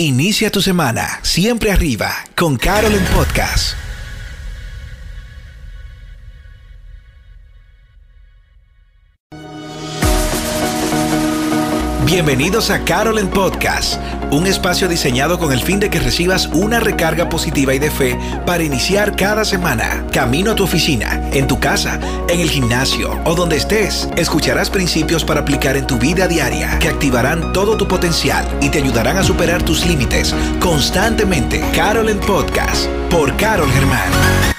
Inicia tu semana siempre arriba con Carol en Podcast. Bienvenidos a Carol en Podcast, un espacio diseñado con el fin de que recibas una recarga positiva y de fe para iniciar cada semana. Camino a tu oficina, en tu casa, en el gimnasio o donde estés, escucharás principios para aplicar en tu vida diaria que activarán todo tu potencial y te ayudarán a superar tus límites constantemente. Carol en Podcast, por Carol Germán.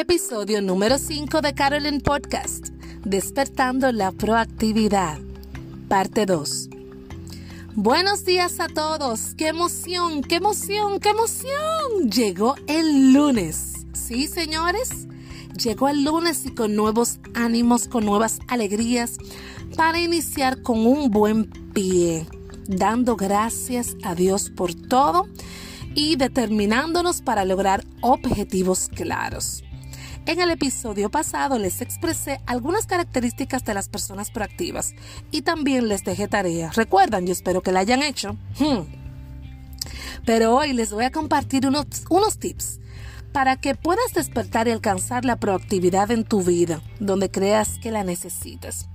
Episodio número 5 de Carolyn Podcast, Despertando la Proactividad, parte 2. Buenos días a todos, qué emoción, qué emoción, qué emoción. Llegó el lunes, ¿sí señores? Llegó el lunes y con nuevos ánimos, con nuevas alegrías, para iniciar con un buen pie, dando gracias a Dios por todo y determinándonos para lograr objetivos claros. En el episodio pasado les expresé algunas características de las personas proactivas y también les dejé tarea. Recuerdan, yo espero que la hayan hecho. Hmm. Pero hoy les voy a compartir unos, unos tips para que puedas despertar y alcanzar la proactividad en tu vida, donde creas que la necesitas.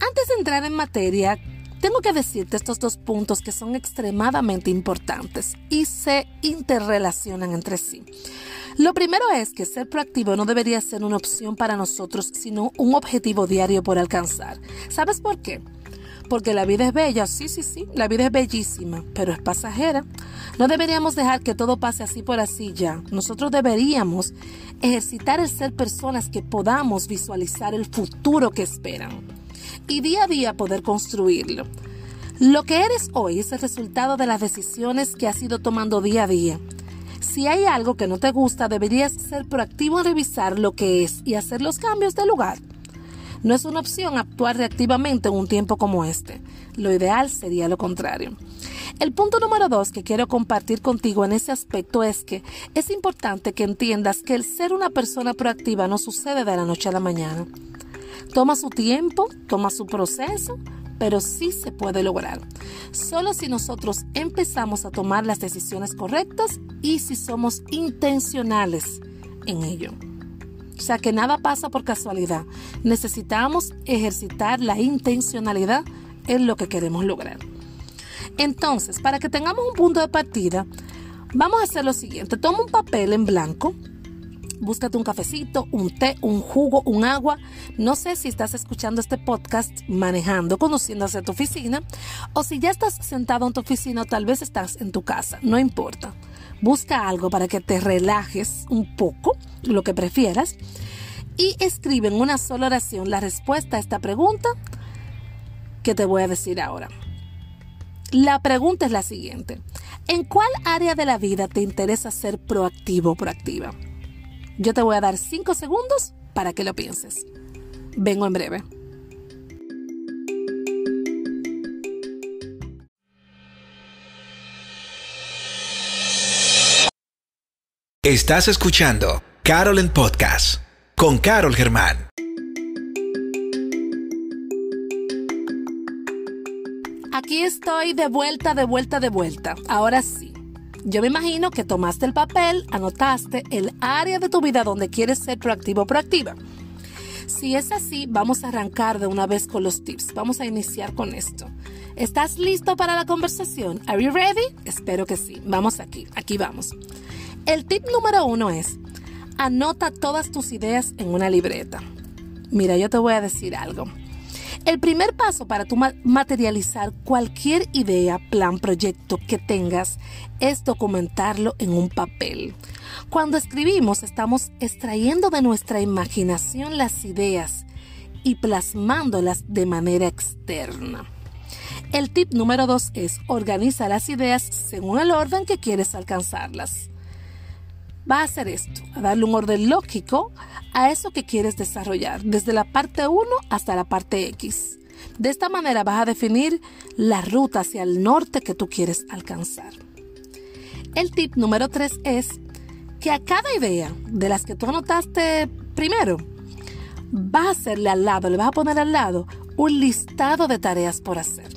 Antes de entrar en materia, tengo que decirte estos dos puntos que son extremadamente importantes y se interrelacionan entre sí. Lo primero es que ser proactivo no debería ser una opción para nosotros, sino un objetivo diario por alcanzar. ¿Sabes por qué? Porque la vida es bella, sí, sí, sí, la vida es bellísima, pero es pasajera. No deberíamos dejar que todo pase así por así ya. Nosotros deberíamos ejercitar el ser personas que podamos visualizar el futuro que esperan y día a día poder construirlo. Lo que eres hoy es el resultado de las decisiones que has ido tomando día a día. Si hay algo que no te gusta, deberías ser proactivo en revisar lo que es y hacer los cambios de lugar. No es una opción actuar reactivamente en un tiempo como este. Lo ideal sería lo contrario. El punto número dos que quiero compartir contigo en ese aspecto es que es importante que entiendas que el ser una persona proactiva no sucede de la noche a la mañana. Toma su tiempo, toma su proceso, pero sí se puede lograr. Solo si nosotros empezamos a tomar las decisiones correctas y si somos intencionales en ello. O sea que nada pasa por casualidad. Necesitamos ejercitar la intencionalidad en lo que queremos lograr. Entonces, para que tengamos un punto de partida, vamos a hacer lo siguiente. Toma un papel en blanco búscate un cafecito, un té, un jugo, un agua. No sé si estás escuchando este podcast manejando, conduciendo hacia tu oficina, o si ya estás sentado en tu oficina o tal vez estás en tu casa, no importa. Busca algo para que te relajes un poco, lo que prefieras, y escribe en una sola oración la respuesta a esta pregunta que te voy a decir ahora. La pregunta es la siguiente. ¿En cuál área de la vida te interesa ser proactivo o proactiva? Yo te voy a dar 5 segundos para que lo pienses. Vengo en breve. Estás escuchando Carol en Podcast con Carol Germán. Aquí estoy de vuelta, de vuelta, de vuelta. Ahora sí. Yo me imagino que tomaste el papel, anotaste el área de tu vida donde quieres ser proactivo o proactiva. Si es así, vamos a arrancar de una vez con los tips. Vamos a iniciar con esto. ¿Estás listo para la conversación? ¿Are you ready? Espero que sí. Vamos aquí, aquí vamos. El tip número uno es, anota todas tus ideas en una libreta. Mira, yo te voy a decir algo. El primer paso para tu materializar cualquier idea, plan, proyecto que tengas es documentarlo en un papel. Cuando escribimos estamos extrayendo de nuestra imaginación las ideas y plasmándolas de manera externa. El tip número dos es organiza las ideas según el orden que quieres alcanzarlas. Va a hacer esto, a darle un orden lógico a eso que quieres desarrollar, desde la parte 1 hasta la parte X. De esta manera vas a definir la ruta hacia el norte que tú quieres alcanzar. El tip número 3 es que a cada idea de las que tú anotaste primero, vas a hacerle al lado, le vas a poner al lado un listado de tareas por hacer.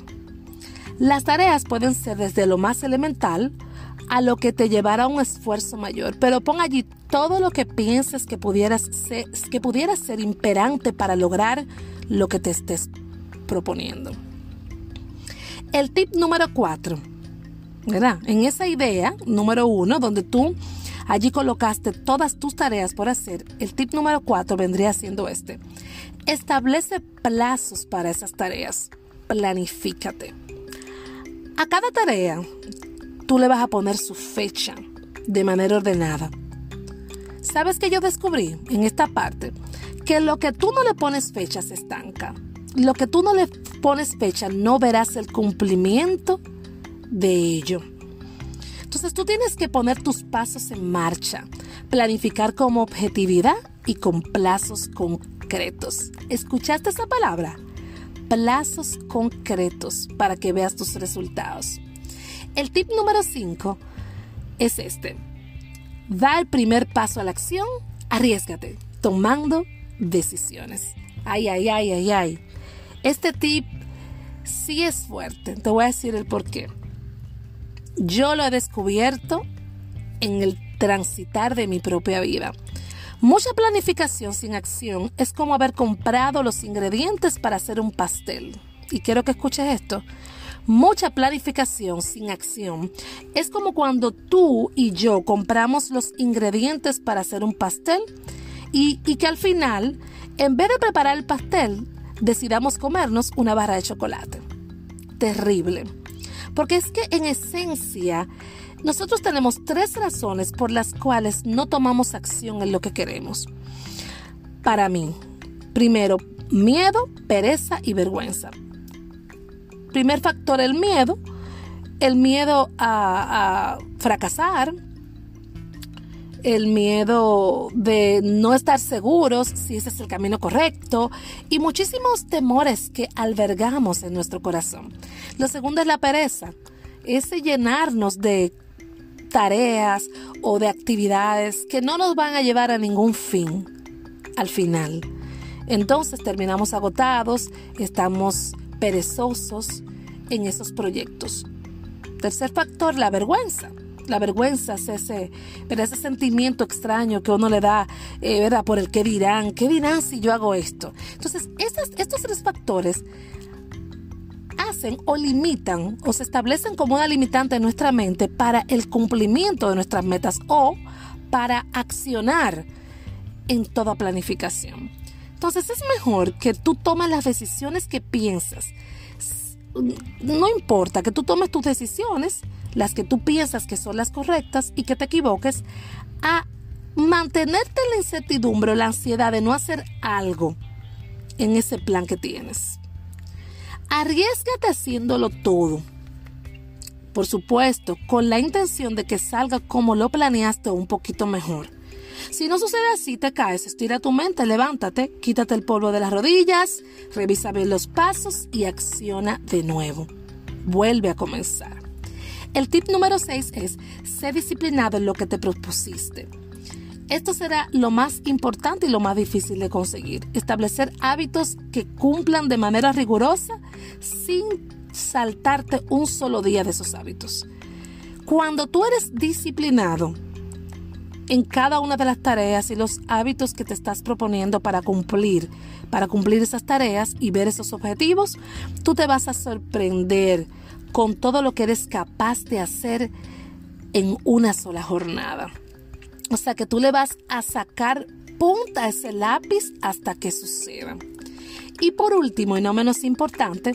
Las tareas pueden ser desde lo más elemental a lo que te llevará a un esfuerzo mayor, pero pon allí todo lo que pienses que pudieras ser, que pudiera ser imperante para lograr lo que te estés proponiendo. El tip número cuatro, ¿verdad? En esa idea, número uno, donde tú allí colocaste todas tus tareas por hacer, el tip número cuatro vendría siendo este. Establece plazos para esas tareas. Planifícate. A cada tarea, tú le vas a poner su fecha de manera ordenada. ¿Sabes que yo descubrí en esta parte? Que lo que tú no le pones fecha se estanca. Lo que tú no le pones fecha no verás el cumplimiento de ello. Entonces tú tienes que poner tus pasos en marcha, planificar con objetividad y con plazos concretos. ¿Escuchaste esa palabra? Plazos concretos para que veas tus resultados. El tip número 5 es este. Da el primer paso a la acción, arriesgate, tomando decisiones. Ay, ay, ay, ay, ay. Este tip sí es fuerte. Te voy a decir el por qué. Yo lo he descubierto en el transitar de mi propia vida. Mucha planificación sin acción es como haber comprado los ingredientes para hacer un pastel. Y quiero que escuches esto. Mucha planificación sin acción es como cuando tú y yo compramos los ingredientes para hacer un pastel y, que al final, en vez de preparar el pastel, decidamos comernos una barra de chocolate. Terrible. Porque es que en esencia, nosotros tenemos tres razones por las cuales no tomamos acción en lo que queremos. Para mí, primero, miedo, pereza y vergüenza primer factor, el miedo. El miedo a, fracasar, el miedo de no estar seguros si ese es el camino correcto y muchísimos temores que albergamos en nuestro corazón. Lo segundo es la pereza, ese llenarnos de tareas o de actividades que no nos van a llevar a ningún fin al final. Entonces terminamos agotados, estamos perezosos en esos proyectos. Tercer factor, la vergüenza. La vergüenza es ese, ese sentimiento extraño que uno le da eh, ¿verdad? por el qué dirán, qué dirán si yo hago esto. Entonces, estos, estos tres factores hacen o limitan o se establecen como una limitante en nuestra mente para el cumplimiento de nuestras metas o para accionar en toda planificación. Entonces es mejor que tú tomes las decisiones que piensas. No importa que tú tomes tus decisiones, las que tú piensas que son las correctas y que te equivoques, a mantenerte en la incertidumbre o la ansiedad de no hacer algo en ese plan que tienes. Arriesgate haciéndolo todo. Por supuesto, con la intención de que salga como lo planeaste un poquito mejor. Si no sucede así, te caes, estira tu mente, levántate, quítate el polvo de las rodillas, revisa bien los pasos y acciona de nuevo. Vuelve a comenzar. El tip número 6 es, sé disciplinado en lo que te propusiste. Esto será lo más importante y lo más difícil de conseguir. Establecer hábitos que cumplan de manera rigurosa sin saltarte un solo día de esos hábitos. Cuando tú eres disciplinado, en cada una de las tareas y los hábitos que te estás proponiendo para cumplir, para cumplir esas tareas y ver esos objetivos, tú te vas a sorprender con todo lo que eres capaz de hacer en una sola jornada. O sea que tú le vas a sacar punta a ese lápiz hasta que suceda. Y por último y no menos importante,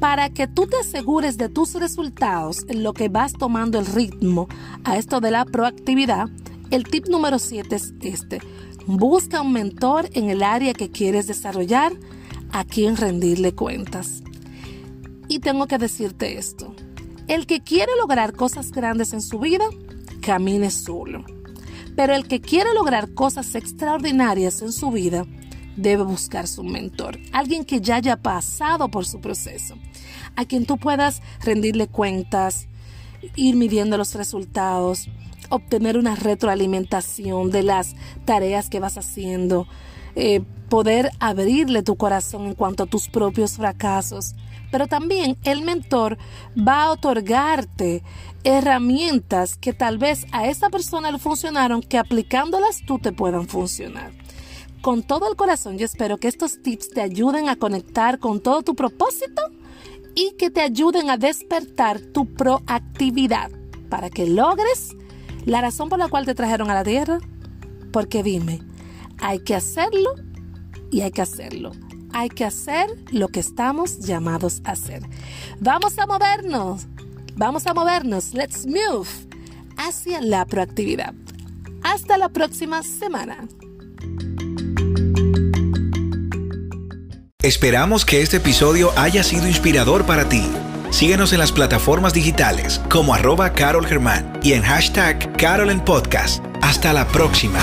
para que tú te asegures de tus resultados en lo que vas tomando el ritmo a esto de la proactividad, el tip número 7 es este. Busca un mentor en el área que quieres desarrollar a quien rendirle cuentas. Y tengo que decirte esto. El que quiere lograr cosas grandes en su vida, camine solo. Pero el que quiere lograr cosas extraordinarias en su vida, debe buscar su mentor. Alguien que ya haya pasado por su proceso. A quien tú puedas rendirle cuentas, ir midiendo los resultados, obtener una retroalimentación de las tareas que vas haciendo, eh, poder abrirle tu corazón en cuanto a tus propios fracasos. Pero también el mentor va a otorgarte herramientas que tal vez a esa persona le funcionaron, que aplicándolas tú te puedan funcionar. Con todo el corazón yo espero que estos tips te ayuden a conectar con todo tu propósito y que te ayuden a despertar tu proactividad para que logres la razón por la cual te trajeron a la tierra. Porque dime, hay que hacerlo y hay que hacerlo. Hay que hacer lo que estamos llamados a hacer. Vamos a movernos. Vamos a movernos. Let's move hacia la proactividad. Hasta la próxima semana. Esperamos que este episodio haya sido inspirador para ti. Síguenos en las plataformas digitales como arroba Carol Germán y en hashtag Carol en Podcast. Hasta la próxima.